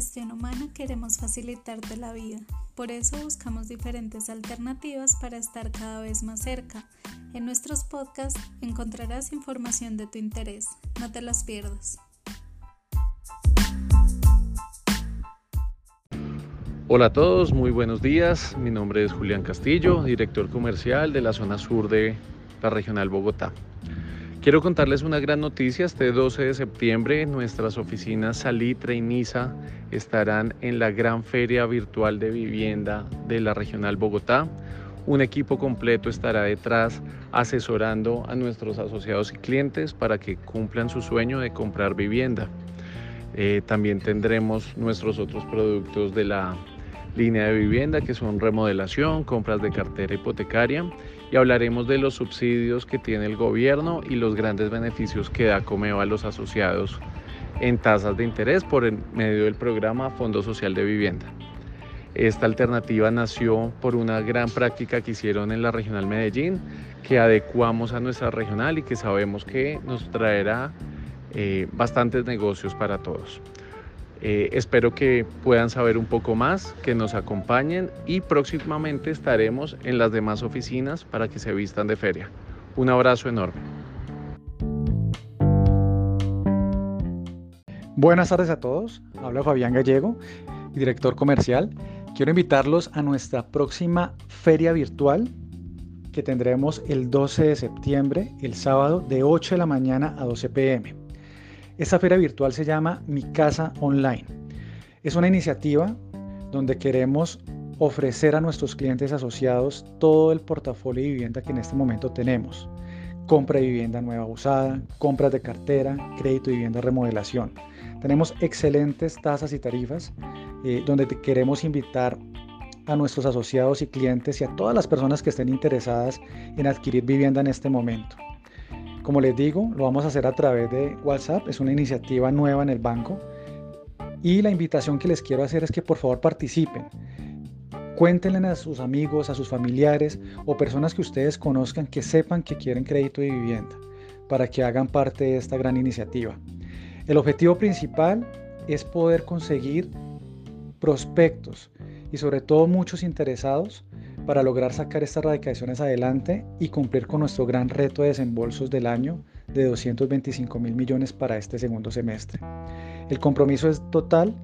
Gestión Humana queremos facilitarte la vida. Por eso buscamos diferentes alternativas para estar cada vez más cerca. En nuestros podcasts encontrarás información de tu interés. No te las pierdas. Hola a todos, muy buenos días. Mi nombre es Julián Castillo, director comercial de la zona sur de la Regional Bogotá. Quiero contarles una gran noticia. Este 12 de septiembre nuestras oficinas Salitre y Niza estarán en la gran feria virtual de vivienda de la Regional Bogotá. Un equipo completo estará detrás asesorando a nuestros asociados y clientes para que cumplan su sueño de comprar vivienda. Eh, también tendremos nuestros otros productos de la línea de vivienda que son remodelación, compras de cartera hipotecaria y hablaremos de los subsidios que tiene el gobierno y los grandes beneficios que da Comeo a los asociados en tasas de interés por el medio del programa Fondo Social de Vivienda. Esta alternativa nació por una gran práctica que hicieron en la Regional Medellín, que adecuamos a nuestra regional y que sabemos que nos traerá eh, bastantes negocios para todos. Eh, espero que puedan saber un poco más, que nos acompañen y próximamente estaremos en las demás oficinas para que se vistan de feria. Un abrazo enorme. Buenas tardes a todos, habla Fabián Gallego, director comercial. Quiero invitarlos a nuestra próxima feria virtual que tendremos el 12 de septiembre, el sábado, de 8 de la mañana a 12 pm. Esta feria virtual se llama Mi Casa Online. Es una iniciativa donde queremos ofrecer a nuestros clientes asociados todo el portafolio de vivienda que en este momento tenemos. Compra de vivienda nueva usada, compras de cartera, crédito de vivienda remodelación. Tenemos excelentes tasas y tarifas eh, donde queremos invitar a nuestros asociados y clientes y a todas las personas que estén interesadas en adquirir vivienda en este momento. Como les digo, lo vamos a hacer a través de WhatsApp, es una iniciativa nueva en el banco. Y la invitación que les quiero hacer es que por favor participen. Cuéntenle a sus amigos, a sus familiares o personas que ustedes conozcan que sepan que quieren crédito de vivienda para que hagan parte de esta gran iniciativa. El objetivo principal es poder conseguir prospectos y sobre todo muchos interesados para lograr sacar estas radicaciones adelante y cumplir con nuestro gran reto de desembolsos del año de 225 mil millones para este segundo semestre. El compromiso es total,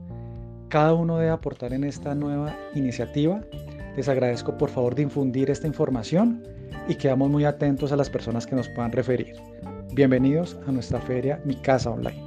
cada uno debe aportar en esta nueva iniciativa. Les agradezco por favor de infundir esta información y quedamos muy atentos a las personas que nos puedan referir. Bienvenidos a nuestra feria Mi Casa Online.